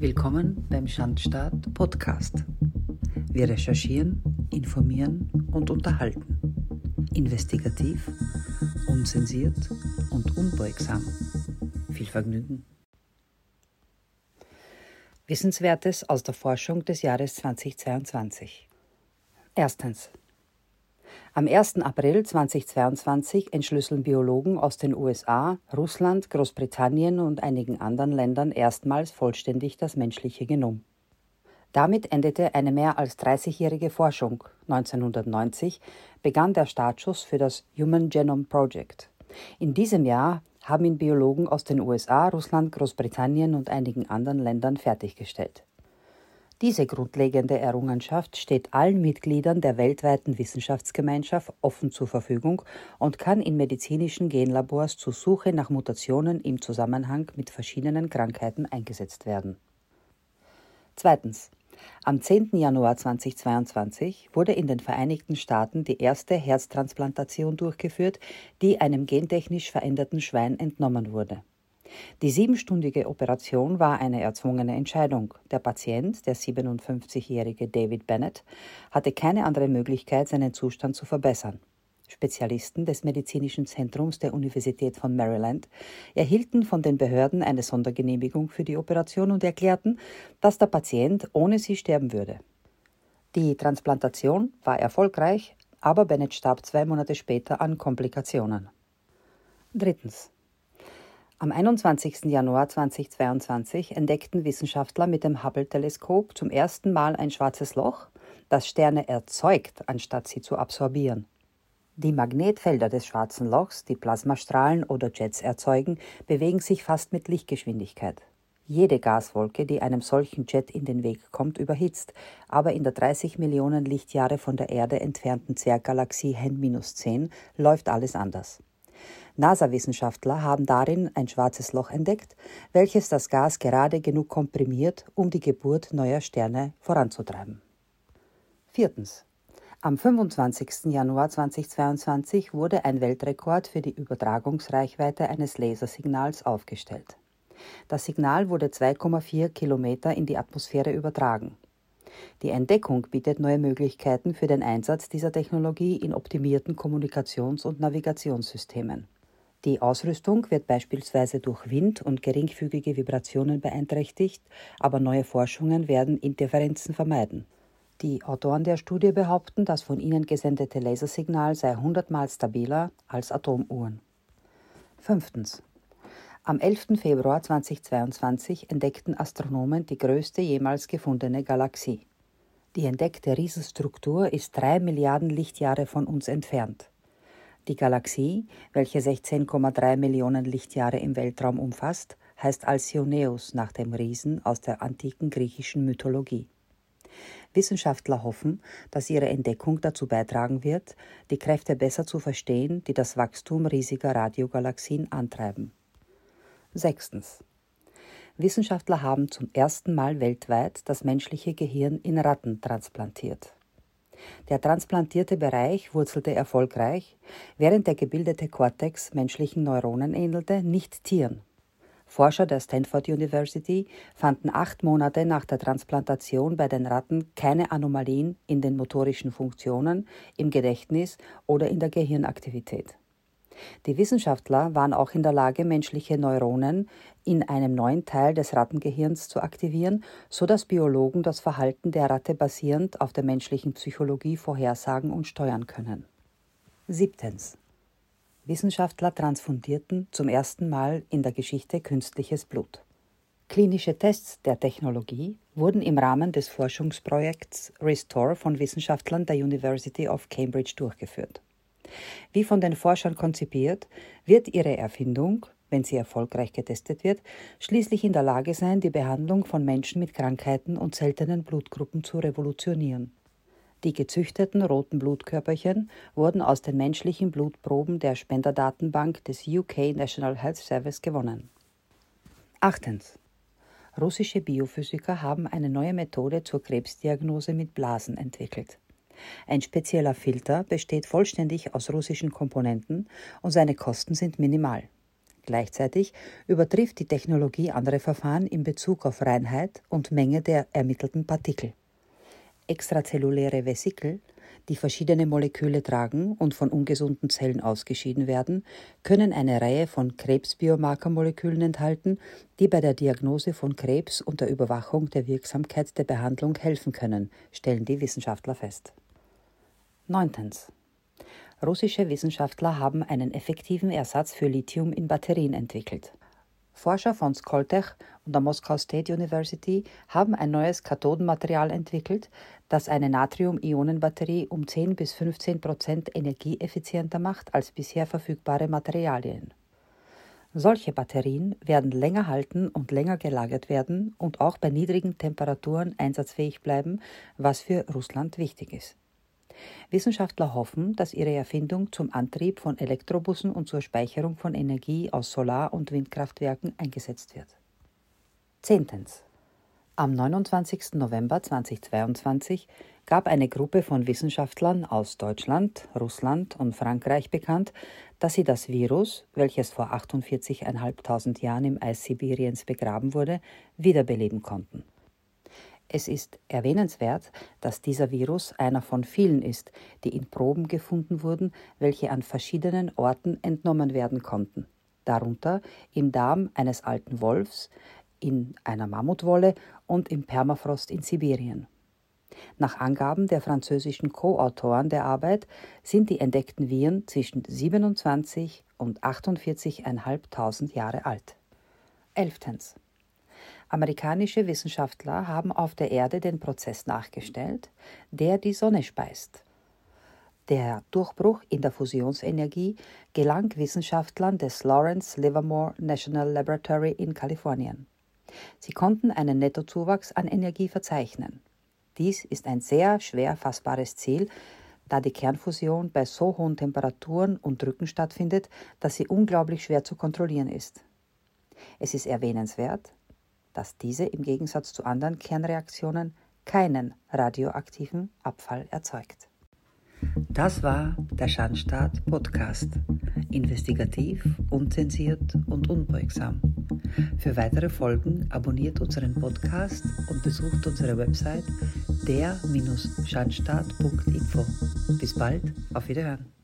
Willkommen beim Schandstaat Podcast. Wir recherchieren, informieren und unterhalten. Investigativ, unzensiert und unbeugsam. Viel Vergnügen. Wissenswertes aus der Forschung des Jahres 2022. Erstens. Am 1. April 2022 entschlüsseln Biologen aus den USA, Russland, Großbritannien und einigen anderen Ländern erstmals vollständig das menschliche Genom. Damit endete eine mehr als 30-jährige Forschung. 1990 begann der Startschuss für das Human Genome Project. In diesem Jahr haben ihn Biologen aus den USA, Russland, Großbritannien und einigen anderen Ländern fertiggestellt. Diese grundlegende Errungenschaft steht allen Mitgliedern der weltweiten Wissenschaftsgemeinschaft offen zur Verfügung und kann in medizinischen Genlabors zur Suche nach Mutationen im Zusammenhang mit verschiedenen Krankheiten eingesetzt werden. Zweitens. Am 10. Januar 2022 wurde in den Vereinigten Staaten die erste Herztransplantation durchgeführt, die einem gentechnisch veränderten Schwein entnommen wurde. Die siebenstündige Operation war eine erzwungene Entscheidung. Der Patient, der 57-jährige David Bennett, hatte keine andere Möglichkeit, seinen Zustand zu verbessern. Spezialisten des Medizinischen Zentrums der Universität von Maryland erhielten von den Behörden eine Sondergenehmigung für die Operation und erklärten, dass der Patient ohne sie sterben würde. Die Transplantation war erfolgreich, aber Bennett starb zwei Monate später an Komplikationen. Drittens. Am 21. Januar 2022 entdeckten Wissenschaftler mit dem Hubble-Teleskop zum ersten Mal ein schwarzes Loch, das Sterne erzeugt, anstatt sie zu absorbieren. Die Magnetfelder des schwarzen Lochs, die Plasmastrahlen oder Jets erzeugen, bewegen sich fast mit Lichtgeschwindigkeit. Jede Gaswolke, die einem solchen Jet in den Weg kommt, überhitzt, aber in der 30 Millionen Lichtjahre von der Erde entfernten Zwerggalaxie Hen-10 läuft alles anders. NASA-Wissenschaftler haben darin ein schwarzes Loch entdeckt, welches das Gas gerade genug komprimiert, um die Geburt neuer Sterne voranzutreiben. Viertens. Am 25. Januar 2022 wurde ein Weltrekord für die Übertragungsreichweite eines Lasersignals aufgestellt. Das Signal wurde 2,4 Kilometer in die Atmosphäre übertragen. Die Entdeckung bietet neue Möglichkeiten für den Einsatz dieser Technologie in optimierten Kommunikations- und Navigationssystemen. Die Ausrüstung wird beispielsweise durch Wind und geringfügige Vibrationen beeinträchtigt, aber neue Forschungen werden Interferenzen vermeiden. Die Autoren der Studie behaupten, das von ihnen gesendete Lasersignal sei hundertmal stabiler als Atomuhren. Fünftens. Am 11. Februar 2022 entdeckten Astronomen die größte jemals gefundene Galaxie. Die entdeckte Riesenstruktur ist drei Milliarden Lichtjahre von uns entfernt. Die Galaxie, welche 16,3 Millionen Lichtjahre im Weltraum umfasst, heißt Alcyoneus nach dem Riesen aus der antiken griechischen Mythologie. Wissenschaftler hoffen, dass ihre Entdeckung dazu beitragen wird, die Kräfte besser zu verstehen, die das Wachstum riesiger Radiogalaxien antreiben. Sechstens. Wissenschaftler haben zum ersten Mal weltweit das menschliche Gehirn in Ratten transplantiert. Der transplantierte Bereich wurzelte erfolgreich, während der gebildete Kortex menschlichen Neuronen ähnelte, nicht Tieren. Forscher der Stanford University fanden acht Monate nach der Transplantation bei den Ratten keine Anomalien in den motorischen Funktionen, im Gedächtnis oder in der Gehirnaktivität. Die Wissenschaftler waren auch in der Lage, menschliche Neuronen in einem neuen Teil des Rattengehirns zu aktivieren, so dass Biologen das Verhalten der Ratte basierend auf der menschlichen Psychologie vorhersagen und steuern können. Siebtens. Wissenschaftler transfundierten zum ersten Mal in der Geschichte künstliches Blut. Klinische Tests der Technologie wurden im Rahmen des Forschungsprojekts Restore von Wissenschaftlern der University of Cambridge durchgeführt. Wie von den Forschern konzipiert, wird ihre Erfindung, wenn sie erfolgreich getestet wird, schließlich in der Lage sein, die Behandlung von Menschen mit Krankheiten und seltenen Blutgruppen zu revolutionieren. Die gezüchteten roten Blutkörperchen wurden aus den menschlichen Blutproben der Spenderdatenbank des UK National Health Service gewonnen. Achtens. Russische Biophysiker haben eine neue Methode zur Krebsdiagnose mit Blasen entwickelt. Ein spezieller Filter besteht vollständig aus russischen Komponenten und seine Kosten sind minimal. Gleichzeitig übertrifft die Technologie andere Verfahren in Bezug auf Reinheit und Menge der ermittelten Partikel. Extrazelluläre Vesikel, die verschiedene Moleküle tragen und von ungesunden Zellen ausgeschieden werden, können eine Reihe von Krebsbiomarkermolekülen enthalten, die bei der Diagnose von Krebs und der Überwachung der Wirksamkeit der Behandlung helfen können, stellen die Wissenschaftler fest. 9. Russische Wissenschaftler haben einen effektiven Ersatz für Lithium in Batterien entwickelt. Forscher von Skoltech und der Moscow State University haben ein neues Kathodenmaterial entwickelt, das eine Natrium-Ionen-Batterie um 10 bis 15 Prozent energieeffizienter macht als bisher verfügbare Materialien. Solche Batterien werden länger halten und länger gelagert werden und auch bei niedrigen Temperaturen einsatzfähig bleiben, was für Russland wichtig ist. Wissenschaftler hoffen, dass ihre Erfindung zum Antrieb von Elektrobussen und zur Speicherung von Energie aus Solar- und Windkraftwerken eingesetzt wird. Zehntens. Am 29. November 2022 gab eine Gruppe von Wissenschaftlern aus Deutschland, Russland und Frankreich bekannt, dass sie das Virus, welches vor 48.500 Jahren im Eis Sibiriens begraben wurde, wiederbeleben konnten. Es ist erwähnenswert, dass dieser Virus einer von vielen ist, die in Proben gefunden wurden, welche an verschiedenen Orten entnommen werden konnten, darunter im Darm eines alten Wolfs, in einer Mammutwolle und im Permafrost in Sibirien. Nach Angaben der französischen Co-Autoren der Arbeit sind die entdeckten Viren zwischen 27 und 48.500 Jahre alt. Elftens. Amerikanische Wissenschaftler haben auf der Erde den Prozess nachgestellt, der die Sonne speist. Der Durchbruch in der Fusionsenergie gelang Wissenschaftlern des Lawrence Livermore National Laboratory in Kalifornien. Sie konnten einen Nettozuwachs an Energie verzeichnen. Dies ist ein sehr schwer fassbares Ziel, da die Kernfusion bei so hohen Temperaturen und Drücken stattfindet, dass sie unglaublich schwer zu kontrollieren ist. Es ist erwähnenswert, dass diese im Gegensatz zu anderen Kernreaktionen keinen radioaktiven Abfall erzeugt. Das war der Schandstaat Podcast. Investigativ, unzensiert und unbeugsam. Für weitere Folgen abonniert unseren Podcast und besucht unsere Website der-schandstaat.info. Bis bald, auf Wiederhören.